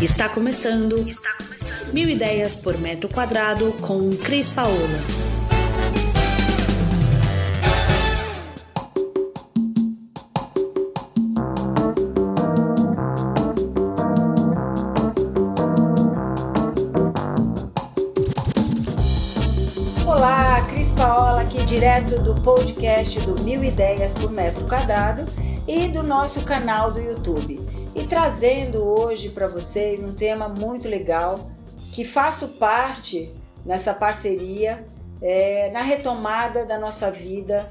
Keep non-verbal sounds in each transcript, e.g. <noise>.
Está começando. Está começando. Mil ideias por metro quadrado com Cris Paola. Olá, Cris Paola aqui direto do podcast do Mil Ideias por Metro Quadrado e do nosso canal do YouTube trazendo hoje para vocês um tema muito legal que faço parte nessa parceria é, na retomada da nossa vida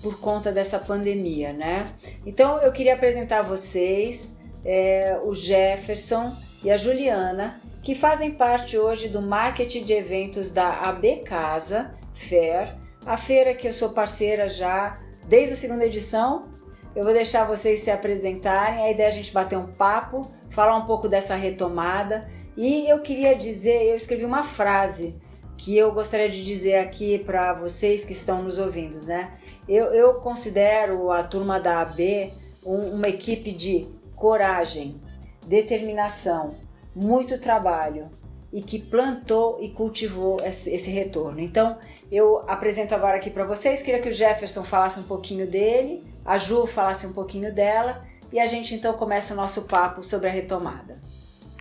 por conta dessa pandemia, né? Então eu queria apresentar a vocês é, o Jefferson e a Juliana que fazem parte hoje do marketing de eventos da AB Casa Fair, a feira que eu sou parceira já desde a segunda edição eu vou deixar vocês se apresentarem, a ideia é a gente bater um papo, falar um pouco dessa retomada. E eu queria dizer, eu escrevi uma frase que eu gostaria de dizer aqui para vocês que estão nos ouvindo, né? Eu, eu considero a turma da AB um, uma equipe de coragem, determinação, muito trabalho e que plantou e cultivou esse, esse retorno. Então, eu apresento agora aqui para vocês, queria que o Jefferson falasse um pouquinho dele a Ju falasse um pouquinho dela e a gente então começa o nosso papo sobre a retomada.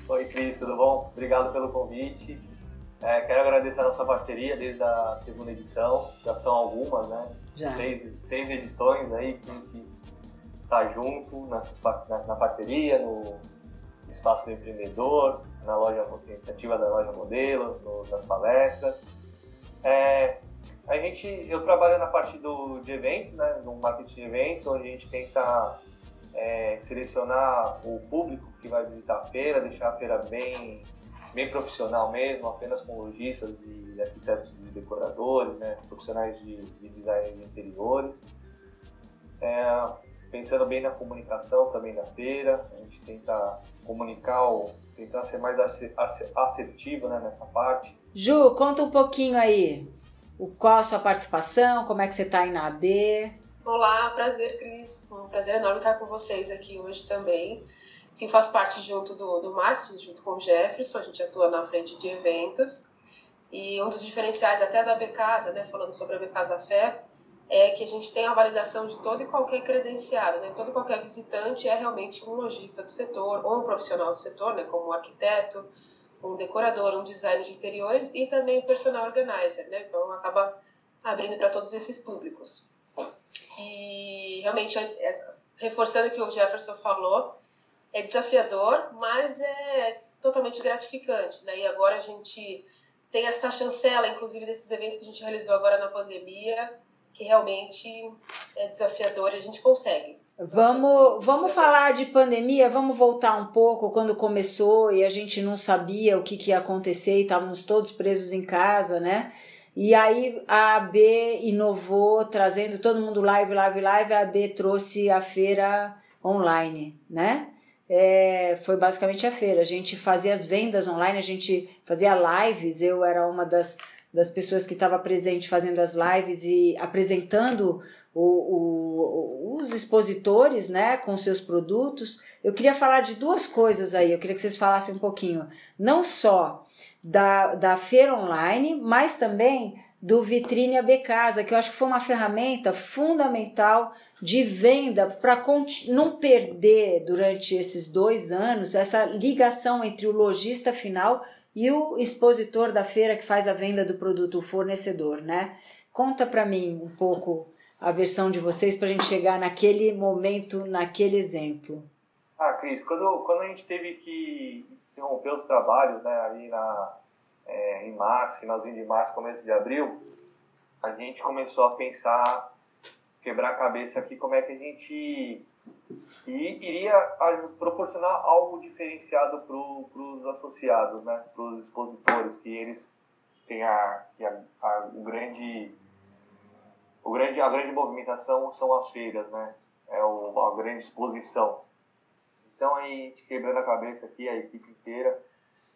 Oi, Cris, tudo bom? Obrigado pelo convite. É, quero agradecer a nossa parceria desde a segunda edição, já são algumas, né? Já. Seis, seis edições aí que a gente está junto nessa, na, na, parceria, no Espaço do Empreendedor, na loja iniciativa da loja modelo, no, nas palestras. É, a gente, eu trabalho na parte do, de eventos, né, no marketing de eventos, onde a gente tenta é, selecionar o público que vai visitar a feira, deixar a feira bem, bem profissional mesmo, apenas com lojistas e arquitetos e decoradores, né, profissionais de, de design de interiores. É, pensando bem na comunicação também da feira, a gente tenta comunicar, tentar ser mais assertivo né, nessa parte. Ju, conta um pouquinho aí o, qual a sua participação, como é que você está aí na AB. Olá, prazer, Cris. Um prazer enorme estar com vocês aqui hoje também. Sim, faço parte junto do, do marketing, junto com o Jefferson, a gente atua na frente de eventos. E um dos diferenciais até da Becasa, né, falando sobre a Becasa Fé, é que a gente tem a validação de todo e qualquer credenciado, né? Todo e qualquer visitante é realmente um lojista do setor ou um profissional do setor, né, como um arquiteto, um decorador, um designer de interiores e também personal organizer, né? Então acaba abrindo para todos esses públicos. E realmente, é, é, reforçando o que o Jefferson falou, é desafiador, mas é totalmente gratificante, né? E agora a gente tem essa chancela, inclusive, desses eventos que a gente realizou agora na pandemia, que realmente é desafiador e a gente consegue. Vamos, vamos falar de pandemia, vamos voltar um pouco quando começou e a gente não sabia o que, que ia acontecer e estávamos todos presos em casa, né? E aí a AB inovou, trazendo todo mundo live, live, live, a AB trouxe a feira online, né? É, foi basicamente a feira. A gente fazia as vendas online, a gente fazia lives, eu era uma das das pessoas que estava presente fazendo as lives e apresentando o, o, os expositores, né, com seus produtos. Eu queria falar de duas coisas aí. Eu queria que vocês falassem um pouquinho, não só da, da feira online, mas também do Vitrine AB Casa, que eu acho que foi uma ferramenta fundamental de venda para não perder durante esses dois anos essa ligação entre o lojista final e o expositor da feira que faz a venda do produto, o fornecedor, né? Conta para mim um pouco a versão de vocês para a gente chegar naquele momento, naquele exemplo. Ah, Cris, quando, quando a gente teve que interromper os trabalhos, né, ali na, é, em março, finalzinho de março, começo de abril, a gente começou a pensar, quebrar a cabeça aqui como é que a gente iria proporcionar algo diferenciado para os associados, né, para os expositores, que eles têm a, a, a, o grande, o grande, a grande movimentação são as feiras, né, é o, a grande exposição. Então, aí, quebrando a cabeça aqui, a equipe inteira,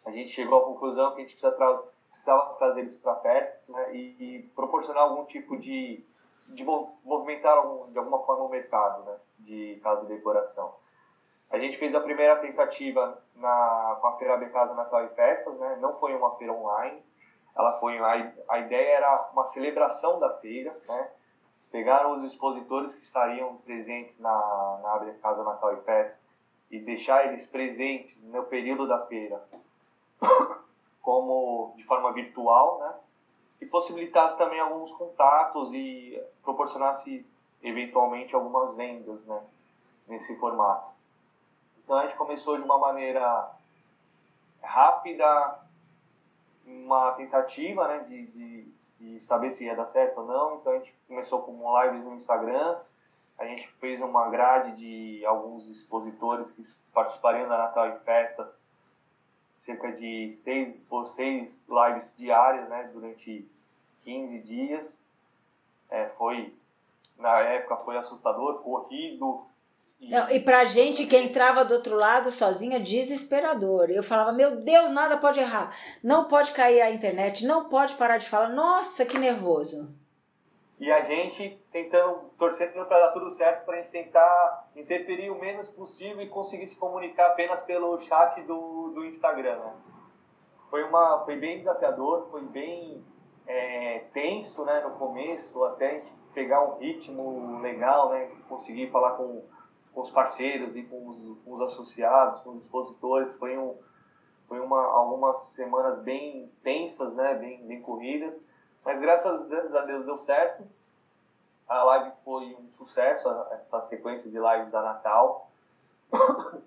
a gente chegou à conclusão que a gente precisa tra precisava trazer eles para perto né, e, e, proporcionar algum tipo de, de movimentar algum, de alguma forma o mercado né, de casa e decoração. A gente fez a primeira tentativa na, com a Feira Becasa Natal e Festas, né? Não foi uma feira online. Ela foi a, a ideia era uma celebração da feira, né? Pegaram os expositores que estariam presentes na na Becasa Natal e Festas e deixar eles presentes no período da feira, <coughs> como de forma virtual, né? E possibilitasse também alguns contatos e proporcionasse eventualmente algumas vendas, né? Nesse formato. Então a gente começou de uma maneira rápida, uma tentativa, né? De, de, saber se ia dar certo ou não. Então a gente começou com lives no Instagram a gente fez uma grade de alguns expositores que participariam da Natal e Festas, cerca de seis por seis lives diárias, né, durante 15 dias. É, foi, na época, foi assustador, corrido. E... Não, e pra gente que entrava do outro lado sozinha, desesperador. Eu falava, meu Deus, nada pode errar. Não pode cair a internet, não pode parar de falar. Nossa, que nervoso e a gente tentando, torcendo para dar tudo certo, para a gente tentar interferir o menos possível e conseguir se comunicar apenas pelo chat do, do Instagram, né? Foi, uma, foi bem desafiador, foi bem é, tenso, né, no começo, até a gente pegar um ritmo legal, né, conseguir falar com, com os parceiros e com os, com os associados, com os expositores, foi, um, foi uma, algumas semanas bem tensas, né, bem, bem corridas, mas graças a Deus deu certo. A live foi um sucesso, essa sequência de lives da Natal. <coughs>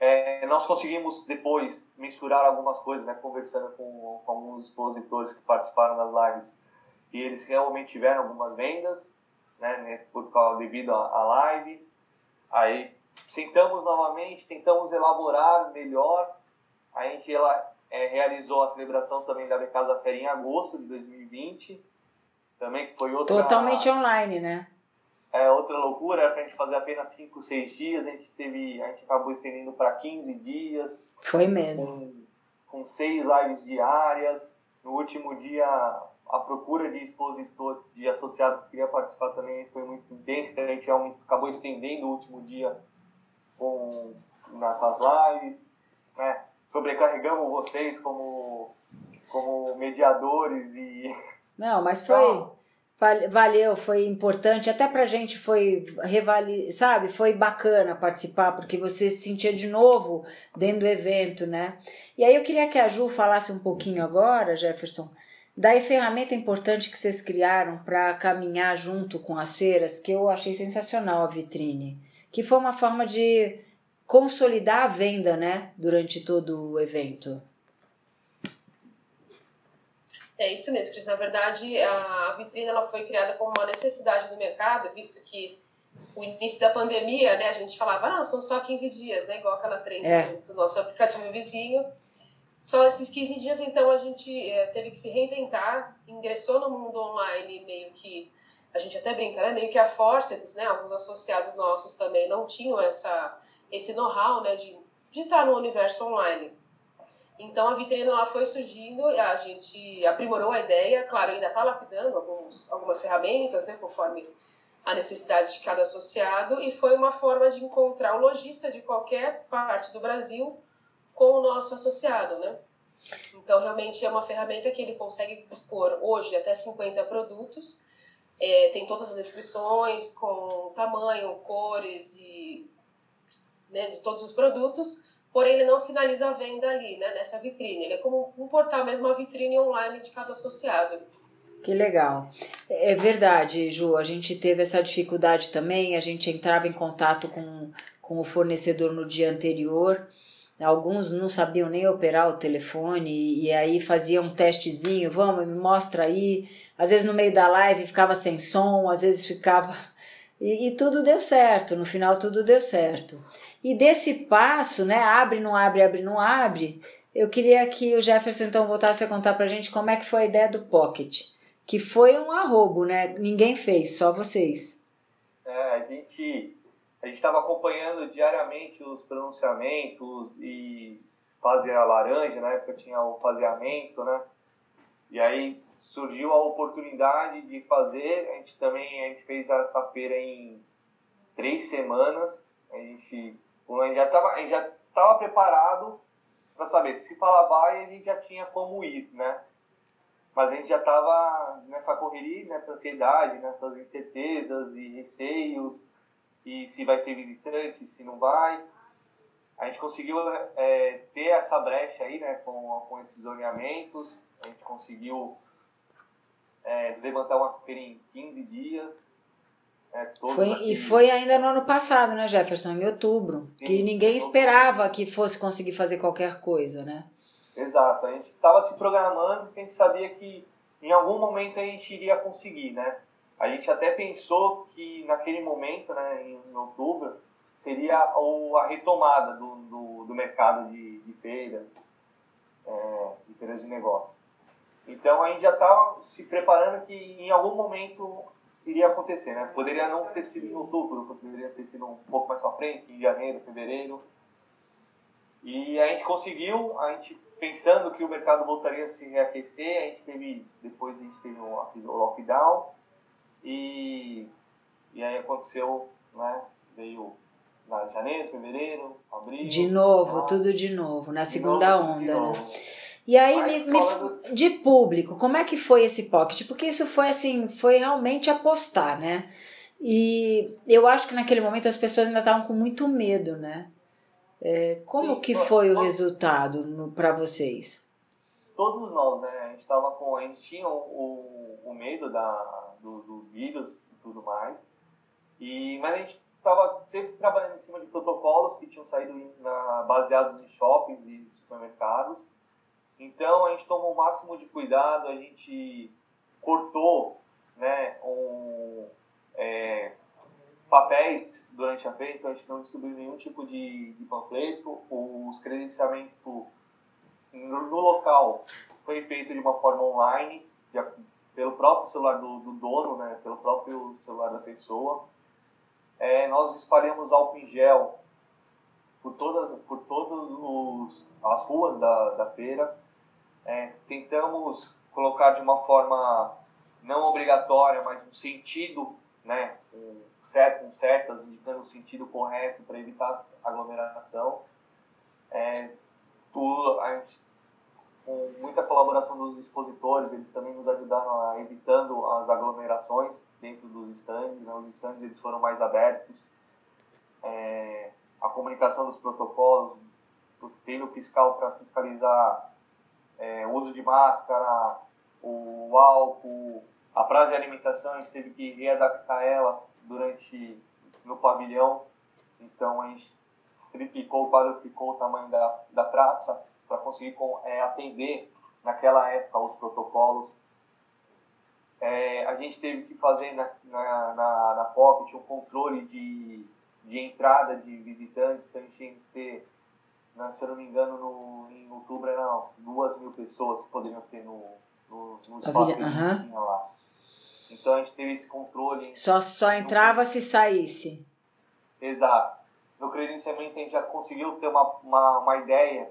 É, nós conseguimos depois mensurar algumas coisas, né, conversando com, com, alguns expositores que participaram das lives, e eles realmente tiveram algumas vendas, né, né por causa devido à live. Aí sentamos novamente, tentamos elaborar melhor. A gente é, realizou a celebração também da Casa Fera em agosto de 2020. Também foi outra. Totalmente online, né? É outra loucura, era pra gente fazer apenas 5, 6 dias, a gente teve. A gente acabou estendendo para 15 dias. Foi mesmo. Com, com seis lives diárias. No último dia a procura de expositor, de associado que queria participar também foi muito intensa, a gente acabou estendendo o último dia com, nas lives, né? Sobrecarregamos vocês como, como mediadores e. <laughs> Não, mas foi. Valeu, foi importante, até pra gente foi, revali, sabe, foi bacana participar, porque você se sentia de novo dentro do evento, né? E aí eu queria que a Ju falasse um pouquinho agora, Jefferson, da ferramenta importante que vocês criaram para caminhar junto com as feiras, que eu achei sensacional a vitrine, que foi uma forma de consolidar a venda, né, durante todo o evento. É isso mesmo, Cris. Na verdade, a vitrine ela foi criada como uma necessidade do mercado, visto que o início da pandemia, né, a gente falava, ah, são só 15 dias, né, igual aquela trend é. do nosso aplicativo vizinho. Só esses 15 dias, então, a gente é, teve que se reinventar, ingressou no mundo online meio que, a gente até brinca, né, meio que a forceps, né, alguns associados nossos também não tinham essa esse know-how né, de, de estar no universo online. Então a vitrine ela foi surgindo, a gente aprimorou a ideia, claro, ainda está lapidando alguns, algumas ferramentas, né, conforme a necessidade de cada associado, e foi uma forma de encontrar o lojista de qualquer parte do Brasil com o nosso associado, né? Então, realmente é uma ferramenta que ele consegue expor hoje até 50 produtos, é, tem todas as descrições com tamanho, cores e né, de todos os produtos, porém ele não finaliza a venda ali, né, nessa vitrine. Ele é como um portal mesmo, uma vitrine online de cada associado. Que legal. É verdade, Ju, a gente teve essa dificuldade também, a gente entrava em contato com, com o fornecedor no dia anterior, alguns não sabiam nem operar o telefone e aí faziam um testezinho, vamos, me mostra aí. Às vezes no meio da live ficava sem som, às vezes ficava. <laughs> E, e tudo deu certo, no final tudo deu certo. E desse passo, né, abre, não abre, abre, não abre, eu queria que o Jefferson então voltasse a contar pra gente como é que foi a ideia do Pocket, que foi um arrobo, né? Ninguém fez, só vocês. É, a gente a gente estava acompanhando diariamente os pronunciamentos e fazer a laranja, na época tinha o faseamento, né? E aí surgiu a oportunidade de fazer, a gente também a gente fez essa feira em três semanas, a gente Gente já estava já tava preparado para saber se falar vai, a gente já tinha como ir, né? Mas a gente já estava nessa correria, nessa ansiedade, nessas incertezas e receios, e se vai ter visitante, se não vai. A gente conseguiu é, ter essa brecha aí, né, com, com esses zoneamentos, a gente conseguiu é, levantar uma feira em 15 dias. É, foi, e foi ainda no ano passado, né, Jefferson? Em outubro. Sim, que ninguém esperava que fosse conseguir fazer qualquer coisa, né? Exato. A gente estava se programando porque a gente sabia que em algum momento a gente iria conseguir, né? A gente até pensou que naquele momento, né, em outubro, seria a retomada do, do, do mercado de, de feiras, é, de feiras de negócio. Então a gente já estava se preparando que em algum momento iria acontecer, né? Poderia não ter sido em outubro, poderia ter sido um pouco mais para frente, em janeiro, fevereiro. E a gente conseguiu, a gente pensando que o mercado voltaria a se reaquecer, a gente teve, depois a gente teve o lockdown e, e aí aconteceu, né? Veio na janeiro, fevereiro, abril. De novo, tudo de novo, na segunda novo, onda, né? E aí, me, me, de público, como é que foi esse pocket? Porque isso foi assim, foi realmente apostar, né? E eu acho que naquele momento as pessoas ainda estavam com muito medo, né? É, como Sim, que foi o resultado para vocês? Todos nós, né? A gente tava com, a gente tinha o, o, medo da, do, do vírus e tudo mais. E, mas a gente estava sempre trabalhando em cima de protocolos que tinham saído na, baseados em shoppings e supermercados. Então a gente tomou o máximo de cuidado, a gente cortou né, um, é, papéis durante a feira, então a gente não distribuiu nenhum tipo de, de panfleto. Os credenciamentos no, no, local foi feito de uma forma online, de, pelo próprio celular do, do dono, né, pelo próprio celular da pessoa. É, nós espalhamos álcool em gel por todas, por todas as ruas da, da feira. É, tentamos colocar de uma forma não obrigatória, mas um sentido, né, um certo, um certas, indicando o sentido correto para evitar aglomeração. É, tudo, a gente, com muita colaboração dos expositores, eles também nos ajudaram a evitando as aglomerações dentro dos estandes. Né? Os estandes eles foram mais abertos. É, a comunicação dos protocolos, tendo o fiscal para fiscalizar é, o uso de máscara, o álcool, a praça de alimentação, a gente teve que readaptar ela durante no pavilhão. Então a gente triplicou, quadruplicou o tamanho da, da praça para conseguir é, atender naquela época os protocolos. É, a gente teve que fazer na, na, na, na Pocket um controle de, de entrada de visitantes, então a gente ter, né, se eu não me engano, no, em outubro eram duas mil pessoas que poderiam ter no, no, no espaço que a gente tinha lá. Então a gente teve esse controle. Só, só entrava no... se saísse. Exato. No credenciamento a gente já conseguiu ter uma, uma, uma ideia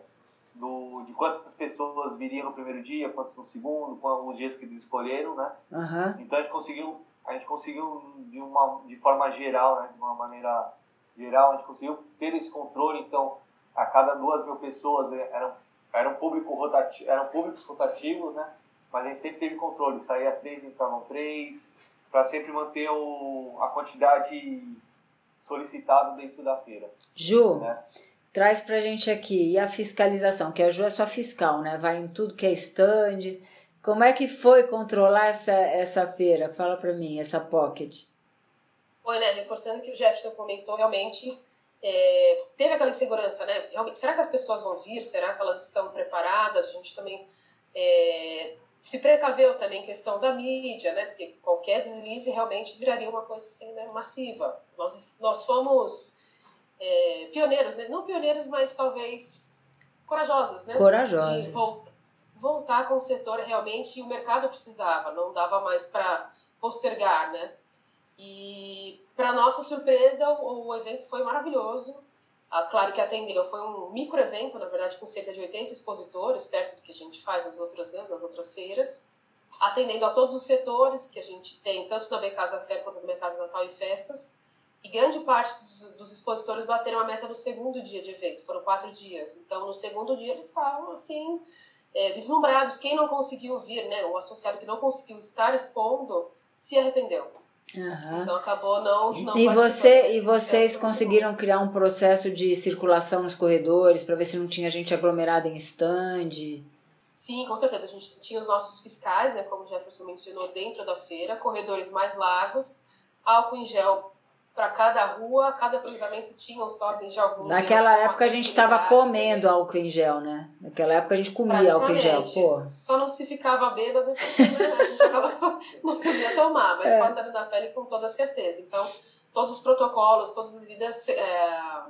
do, de quantas pessoas viriam no primeiro dia, quantas no segundo, quantos os dias que eles escolheram, né? Uhum. Então a gente conseguiu, a gente conseguiu de uma de forma geral, né? De uma maneira geral, a gente conseguiu ter esse controle. Então a cada duas mil pessoas é, eram eram público rotativo, eram públicos rotativos, né? Mas a gente sempre teve controle, saía três, entravam três, para sempre manter o, a quantidade solicitada dentro da feira. Ju, né? Traz pra gente aqui. E a fiscalização, que a Ju é só fiscal, né? Vai em tudo que é stand. Como é que foi controlar essa, essa feira? Fala pra mim, essa pocket. Foi, né? Reforçando o que o Jefferson comentou, realmente é, teve aquela insegurança, né? Realmente, será que as pessoas vão vir? Será que elas estão preparadas? A gente também é, se precaveu também questão da mídia, né? Porque qualquer deslize realmente viraria uma coisa assim, né? massiva. Nós, nós fomos é, pioneiros, né? não pioneiros, mas talvez corajosos, né? Corajosos. De voltar, voltar com o setor realmente, e o mercado precisava, não dava mais para postergar, né? E, para nossa surpresa, o, o, evento foi maravilhoso. Ah, claro que atendeu, foi um micro evento, na verdade, com cerca de 80 expositores, perto do que a gente faz nas outras, né, nas outras feiras, atendendo a todos os setores que a gente tem, tanto na Becasa Fair quanto na Becasa Natal e Festas E grande parte dos, dos, expositores bateram a meta no segundo dia de evento, foram quatro dias. Então, no segundo dia, eles estavam assim, é, vislumbrados. Quem não conseguiu vir, né, o associado que não conseguiu estar expondo, se arrependeu. Uhum. Então acabou não, não e você E vocês conseguiram criar um processo de circulação nos corredores para ver se não tinha gente aglomerada em stand? Sim, com certeza. A gente tinha os nossos fiscais, né, como o Jefferson mencionou, dentro da feira, corredores mais largos, álcool em gel para cada rua, cada cruzamento tinha os totens de algum Naquela época a gente estava comendo também. álcool em gel, né? Naquela época a gente comia álcool em gel, pô. Só não se ficava bêbado, porque né, a gente acaba, <laughs> não podia tomar, mas é. passando na pele com toda certeza. Então, todos os protocolos, todas as medidas é,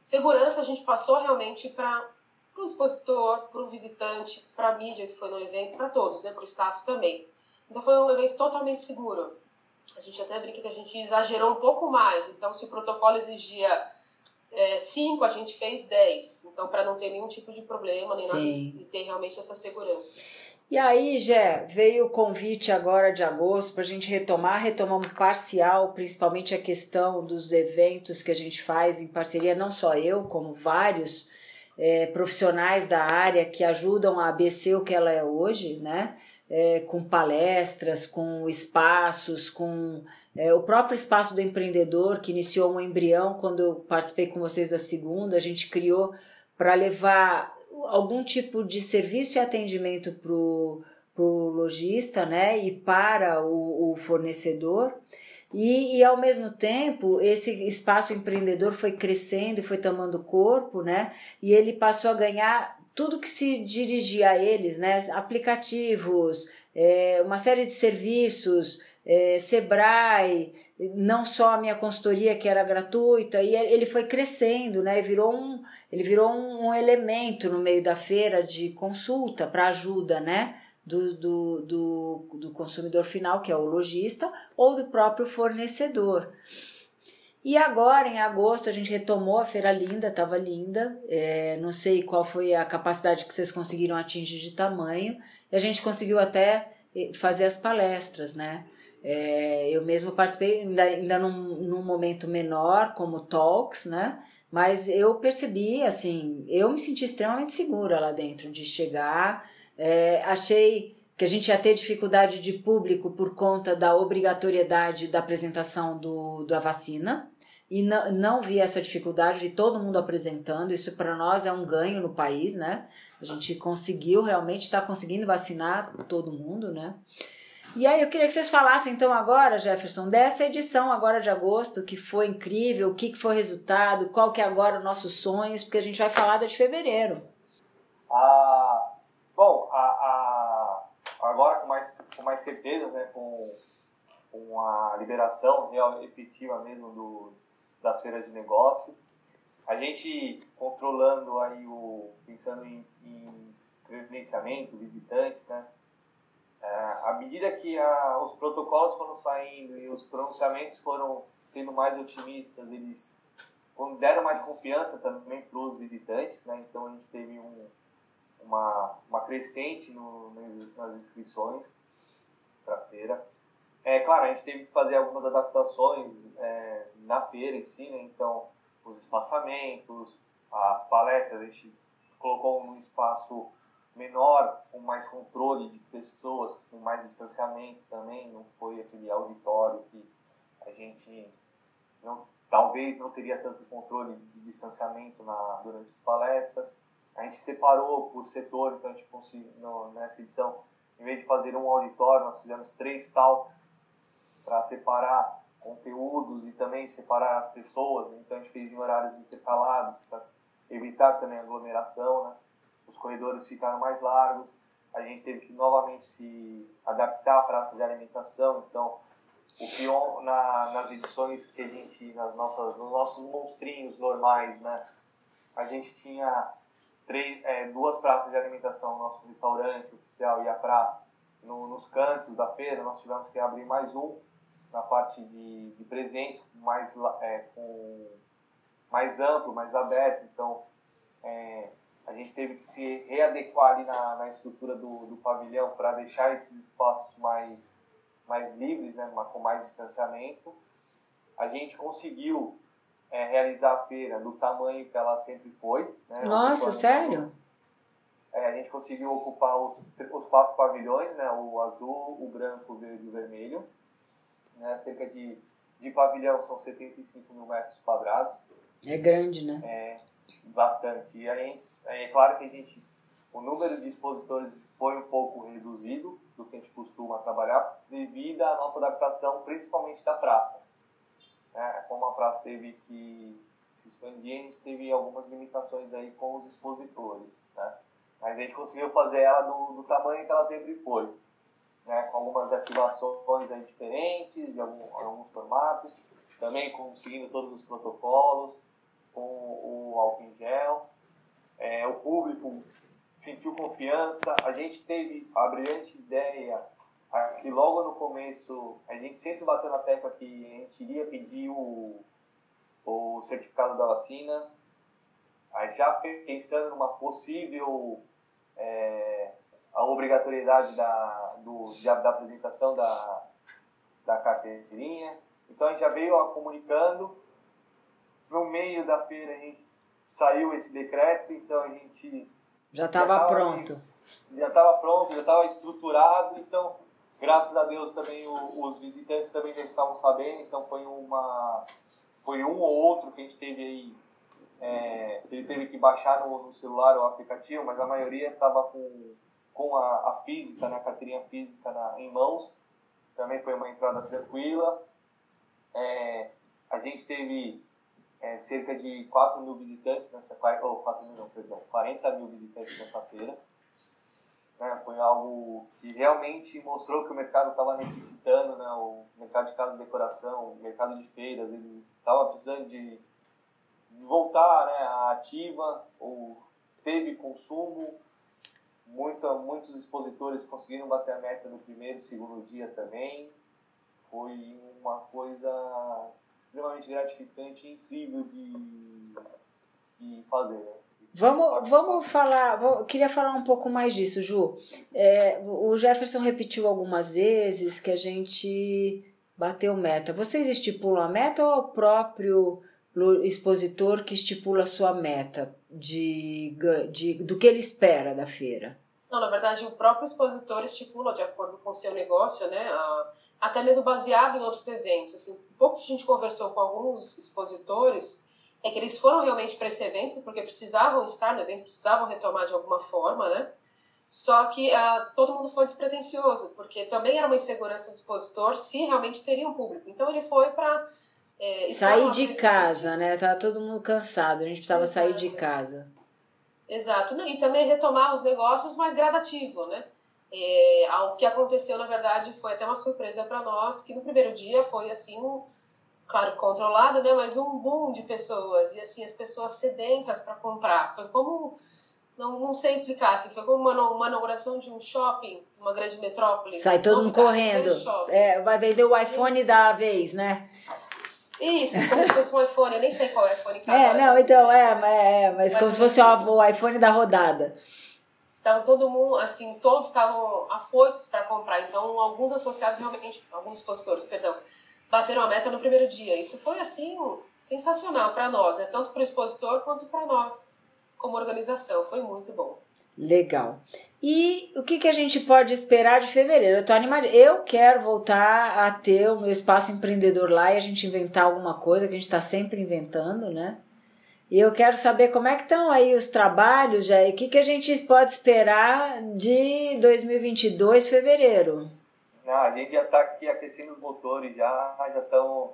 segurança a gente passou realmente para o expositor, para o visitante, para a mídia que foi no evento, para todos, né? Para o staff também. Então foi um evento totalmente seguro a gente até brinca que a gente exagerou um pouco mais. Então, se o protocolo exigia é, cinco, a gente fez dez. Então, para não ter nenhum tipo de problema, nem nada, e ter realmente essa segurança. E aí, Jé, veio o convite agora de agosto para a gente retomar, retomamos parcial, principalmente a questão dos eventos que a gente faz em parceria, não só eu, como vários é, profissionais da área que ajudam a ABC o que ela é hoje, né? É, com palestras, com espaços, com é, o próprio espaço do empreendedor, que iniciou um embrião quando eu participei com vocês da segunda, a gente criou para levar algum tipo de serviço e atendimento para o lojista né, e para o, o fornecedor. E, e ao mesmo tempo, esse espaço empreendedor foi crescendo e foi tomando corpo, né? E ele passou a ganhar tudo que se dirigia a eles, né? aplicativos, é, uma série de serviços, é, Sebrae, não só a minha consultoria que era gratuita, e ele foi crescendo, né? virou um, ele virou um, elemento no meio da feira de consulta para ajuda, né? Do, do, do, do consumidor final, que é o lojista, ou do próprio fornecedor. E agora, em agosto, a gente retomou a Feira Linda, estava linda. É, não sei qual foi a capacidade que vocês conseguiram atingir de tamanho. E a gente conseguiu até eh, fazer as palestras, né? É, eu mesmo participei ainda, ainda num, num momento menor, como talks, né? Mas eu percebi, assim, eu me senti extremamente segura lá dentro de chegar. É, achei que a gente ia ter dificuldade de público por conta da obrigatoriedade da apresentação do, da vacina e não, não vi essa dificuldade, vi todo mundo apresentando. Isso para nós é um ganho no país, né? A gente conseguiu realmente estar tá conseguindo vacinar todo mundo, né? E aí eu queria que vocês falassem então agora, Jefferson, dessa edição agora de agosto, que foi incrível, o que, que foi o resultado, qual que é agora os nossos sonhos, porque a gente vai falar da de fevereiro. Ah, bom, a, a, agora com mais, com mais certeza, né, com, com a liberação real efetiva mesmo do, das feiras de negócio. A gente controlando aí o, pensando em, em credenciamento, visitantes, né? É, à medida que a, os protocolos foram saindo e os pronunciamentos foram sendo mais otimistas, eles deram mais confiança também para os visitantes, né? Então a gente teve um, uma, uma crescente no, nas inscrições para a feira. É claro, a gente teve que fazer algumas adaptações é, na feira em si, né? Então, os espaçamentos, as palestras, a gente colocou um espaço menor, com mais controle de pessoas, com mais distanciamento também, não foi aquele auditório que a gente não, talvez não teria tanto controle de distanciamento na, durante as palestras. A gente separou por setor, então a gente conseguiu, nessa edição, em vez de fazer um auditório, nós fizemos três talks para separar conteúdos e também separar as pessoas. Então a gente fez em horários intercalados para evitar também aglomeração. Né? Os corredores ficaram mais largos. A gente teve que novamente se adaptar à praça de alimentação. Então o pior na, nas edições que a gente, nas nossas, nos nossos monstrinhos normais, né? A gente tinha três, é, duas praças de alimentação, nosso restaurante oficial e a praça. No, nos cantos da feira, nós tivemos que abrir mais um na parte de, de presentes mais, é, com, mais amplo, mais aberto. Então, é, a gente teve que se readequar ali na, na estrutura do, do pavilhão para deixar esses espaços mais, mais livres, né, com mais distanciamento. a gente conseguiu é, realizar a feira do tamanho que ela sempre foi. Né? Nossa, sério? É, a gente conseguiu ocupar os, os quatro pavilhões, né? o azul, o branco, o verde e o vermelho. Né? Cerca de, de pavilhão são 75 mil metros quadrados. É grande, né? É, bastante. E a gente, é claro que a gente, o número de expositores foi um pouco reduzido do que a gente costuma trabalhar, devido à nossa adaptação, principalmente da praça. É, como a praça teve que se expandir, a gente teve algumas limitações aí com os expositores. Né? Mas a gente conseguiu fazer ela do, do tamanho que ela sempre foi. Né? Com algumas ativações aí diferentes, de algum, alguns formatos, também conseguindo todos os protocolos, com o álcool em gel. É, o público sentiu confiança. A gente teve a brilhante ideia que logo no começo a gente sempre bateu na tecla que a gente iria pedir o, o certificado da vacina, já pensando numa possível é, a obrigatoriedade da, do, da apresentação da, da carteirinha. Então a gente já veio comunicando. No meio da feira a gente saiu esse decreto, então a gente já estava pronto. Já estava pronto, já estava estruturado, então graças a Deus também o, os visitantes também já estavam sabendo, então foi uma foi um ou outro que a gente teve aí é, ele teve que baixar no, no, celular o aplicativo, mas a maioria estava com, com a, a física, né, a carteirinha física na, em mãos. Também foi uma entrada tranquila. É, a gente teve é, cerca de 4 mil visitantes nessa oh, 4 mil não, perdão, 40 mil visitantes nessa feira. Né, foi algo que realmente mostrou que o mercado estava necessitando, né, o mercado de casa de decoração, o mercado de feiras, ele estava precisando de voltar né, à ativa, ou teve consumo, muita, muitos expositores conseguiram bater a meta no primeiro e segundo dia também. Foi uma coisa extremamente gratificante e incrível de, de fazer. Né? Vamos, vamos falar, queria falar um pouco mais disso, Ju. É, o Jefferson repetiu algumas vezes que a gente bateu meta. Vocês estipulam a meta ou é o próprio expositor que estipula a sua meta de, de, do que ele espera da feira? Não, na verdade, o próprio expositor estipula de acordo com o seu negócio, né? A, até mesmo baseado em outros eventos. Assim, um pouco que a gente conversou com alguns expositores é que eles foram realmente para esse evento porque precisavam estar no evento, precisavam retomar de alguma forma, né? Só que uh, todo mundo foi despretensioso, porque também era uma insegurança do expositor se realmente teria um público. Então ele foi para é, sair de casa, né? Tava todo mundo cansado, a gente precisava Exato. sair de casa. Exato, e também retomar os negócios mais gradativo, né? É, o que aconteceu, na verdade, foi até uma surpresa para nós, que no primeiro dia foi assim, um, claro, controlado, né? Mas um boom de pessoas, e assim, as pessoas sedentas para comprar. Foi como, não, não sei explicar, assim, foi como uma, uma inauguração de um shopping, uma grande metrópole. Sai todo mundo correndo. É, vai vender o iPhone da vez, né? Isso, como se fosse um iPhone, eu nem sei qual é o iPhone que É, não, então, é, é, é, mas, mas como se fosse o iPhone da rodada. Estavam todo mundo, assim, todos estavam afoitos para comprar, então alguns associados realmente, alguns expositores, perdão, bateram a meta no primeiro dia. Isso foi, assim, sensacional para nós, né? tanto para o expositor quanto para nós como organização, foi muito bom. Legal. E o que, que a gente pode esperar de fevereiro? Eu tô animada. Eu quero voltar a ter o meu espaço empreendedor lá e a gente inventar alguma coisa que a gente está sempre inventando, né? E eu quero saber como é que estão aí os trabalhos, já e o que, que a gente pode esperar de 2022, fevereiro. A gente já está aqui aquecendo os motores, já já estão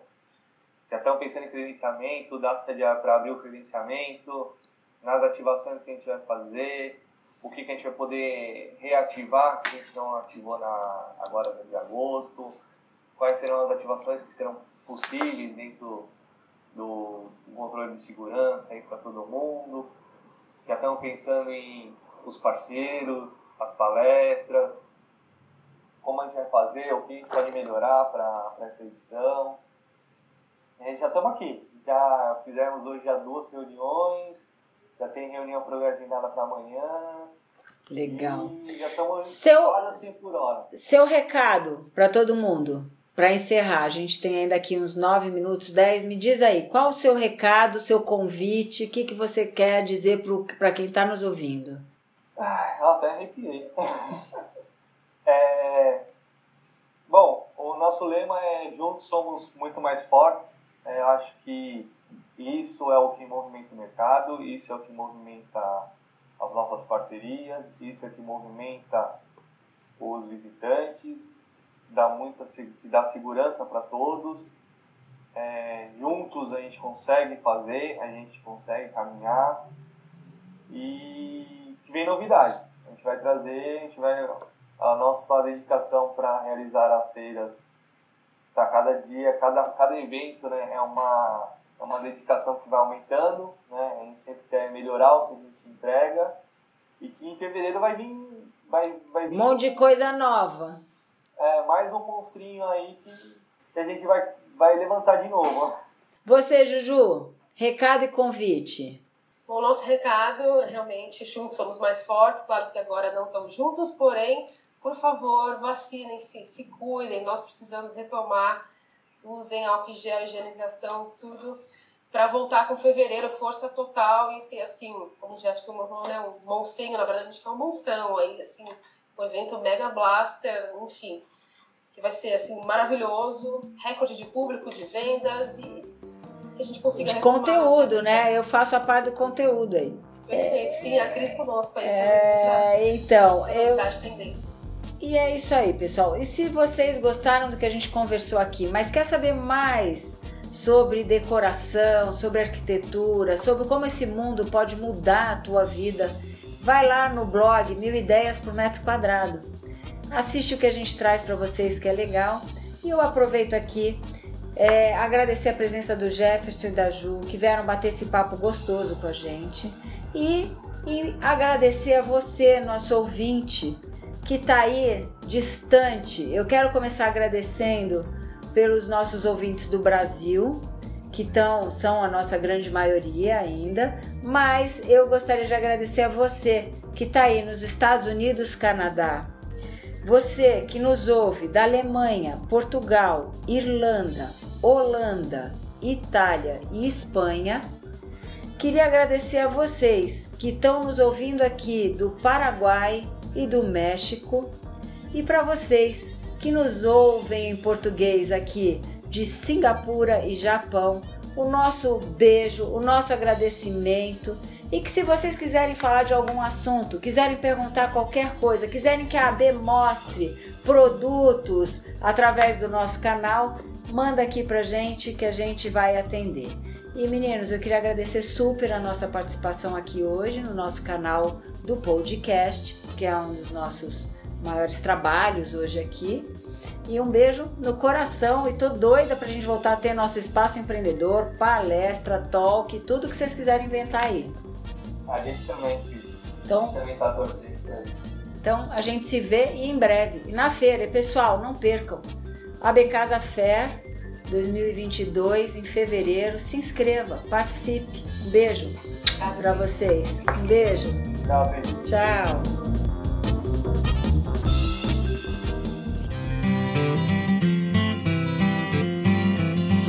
já estão pensando em credenciamento, data para abrir o credenciamento, nas ativações que a gente vai fazer, o que, que a gente vai poder reativar que a gente não ativou na, agora de agosto, quais serão as ativações que serão possíveis dentro do, do controle de segurança para todo mundo. Já estamos pensando em os parceiros, as palestras, como a gente vai fazer, o que pode melhorar para essa edição. A gente já estamos aqui, já fizemos hoje já duas reuniões, já tem reunião programada para amanhã. Legal. E já estamos seu, quase assim por hora. Seu recado para todo mundo. para encerrar, a gente tem ainda aqui uns 9 minutos, 10. Me diz aí, qual o seu recado, o seu convite, o que, que você quer dizer para quem está nos ouvindo? Ai, eu até arrepiei. <laughs> é... Bom, o nosso lema é Juntos somos muito mais fortes. É, eu acho que isso é o que movimenta o mercado, isso é o que movimenta as nossas parcerias, isso é que movimenta os visitantes, dá muita dá segurança para todos. É, juntos a gente consegue fazer, a gente consegue caminhar e vem novidade. A gente vai trazer, a gente vai a nossa dedicação para realizar as feiras para cada dia, cada, cada evento né, é, uma, é uma dedicação que vai aumentando, né, a gente sempre quer melhorar o que a gente entrega e que em fevereiro vai vir. Vai, vai vir um monte de coisa nova. É, mais um monstrinho aí que, que a gente vai, vai levantar de novo. Você, Juju, recado e convite. o nosso recado, realmente, juntos somos mais fortes. Claro que agora não estamos juntos, porém, por favor, vacinem-se, se cuidem. Nós precisamos retomar, usem álcool gel, higienização, tudo para voltar com fevereiro, força total e ter, assim, como o Jefferson falou, né, um monstrinho, na verdade a gente quer um monstrão aí, assim, um evento mega blaster, enfim, que vai ser, assim, maravilhoso, recorde de público, de vendas e que a gente consiga De conteúdo, né? Eu faço a parte do conteúdo aí. Perfeito, é, sim, a Cris conosco aí. É, então, eu... tendência. E é isso aí, pessoal. E se vocês gostaram do que a gente conversou aqui, mas quer saber mais sobre decoração, sobre arquitetura, sobre como esse mundo pode mudar a tua vida, vai lá no blog Mil Ideias por Metro Quadrado. Assiste o que a gente traz para vocês que é legal. E eu aproveito aqui é, agradecer a presença do Jefferson e da Ju, que vieram bater esse papo gostoso com a gente. E, e agradecer a você, nosso ouvinte, que está aí distante. Eu quero começar agradecendo pelos nossos ouvintes do Brasil, que tão, são a nossa grande maioria ainda, mas eu gostaria de agradecer a você que está aí nos Estados Unidos, Canadá, você que nos ouve da Alemanha, Portugal, Irlanda, Holanda, Itália e Espanha. Queria agradecer a vocês que estão nos ouvindo aqui do Paraguai e do México. E para vocês que nos ouvem em português aqui de Singapura e Japão, o nosso beijo, o nosso agradecimento. E que se vocês quiserem falar de algum assunto, quiserem perguntar qualquer coisa, quiserem que a AB mostre produtos através do nosso canal, manda aqui pra gente que a gente vai atender. E meninos, eu queria agradecer super a nossa participação aqui hoje no nosso canal do podcast, que é um dos nossos maiores trabalhos hoje aqui. E um beijo no coração e tô doida pra gente voltar a ter nosso espaço empreendedor, palestra, talk, tudo que vocês quiserem inventar aí. A gente também, então, a gente também tá torcendo Então a gente se vê e em breve. E na feira, e pessoal, não percam. AB Casa Fair 2022 em fevereiro. Se inscreva, participe. Um beijo para vocês. Um beijo. Tchau, beijo. Tchau.